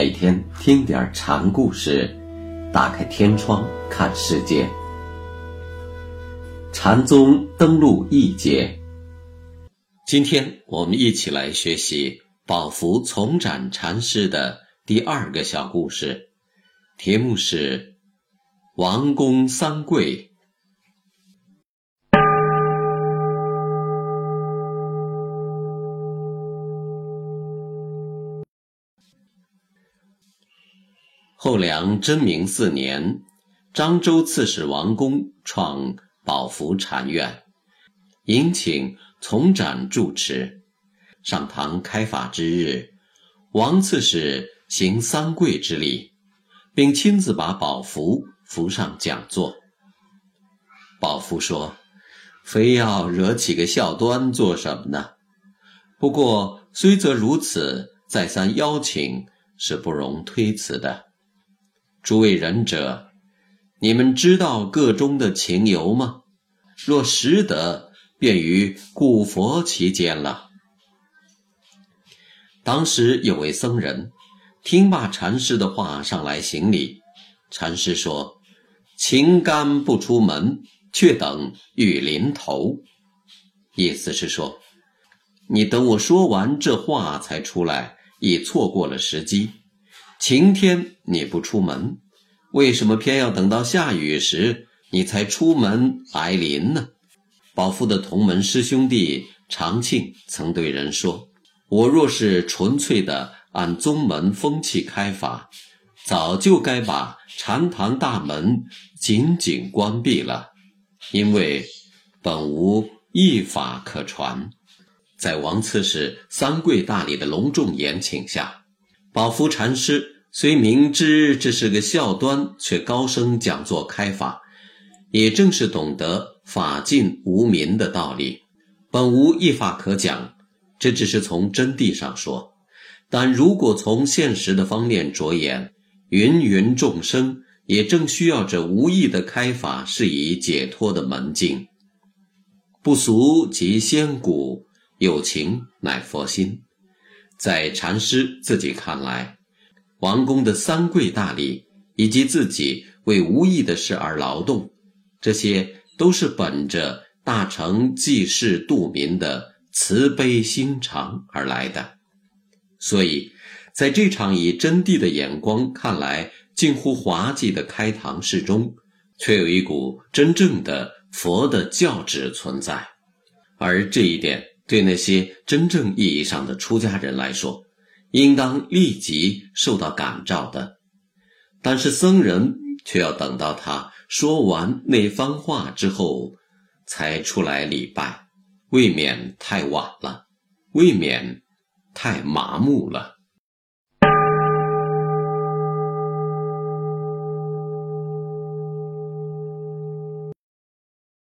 每天听点禅故事，打开天窗看世界。禅宗登陆一节，今天我们一起来学习宝福从展禅师的第二个小故事，题目是“王公三跪”。后梁贞明四年，漳州刺史王公创宝福禅院，迎请从展住持。上堂开法之日，王刺史行三跪之礼，并亲自把宝福扶上讲座。宝福说：“非要惹起个笑端做什么呢？不过虽则如此，再三邀请是不容推辞的。”诸位仁者，你们知道个中的情由吗？若识得，便于故佛其间了。当时有位僧人听罢禅师的话，上来行礼。禅师说：“情甘不出门，却等雨临头。”意思是说，你等我说完这话才出来，已错过了时机。晴天你不出门，为什么偏要等到下雨时你才出门来临呢？宝福的同门师兄弟常庆曾对人说：“我若是纯粹的按宗门风气开法，早就该把禅堂大门紧紧关闭了，因为本无一法可传。”在王刺史三跪大礼的隆重言请下。宝福禅师虽明知这是个笑端，却高声讲座开法，也正是懂得法尽无民的道理。本无一法可讲，这只是从真谛上说；但如果从现实的方面着眼，芸芸众生也正需要这无意的开法，是以解脱的门径。不俗即仙骨，有情乃佛心。在禅师自己看来，王公的三跪大礼，以及自己为无益的事而劳动，这些都是本着大成济世度民的慈悲心肠而来的。所以，在这场以真谛的眼光看来近乎滑稽的开堂式中，却有一股真正的佛的教旨存在，而这一点。对那些真正意义上的出家人来说，应当立即受到感召的。但是僧人却要等到他说完那番话之后，才出来礼拜，未免太晚了，未免太麻木了。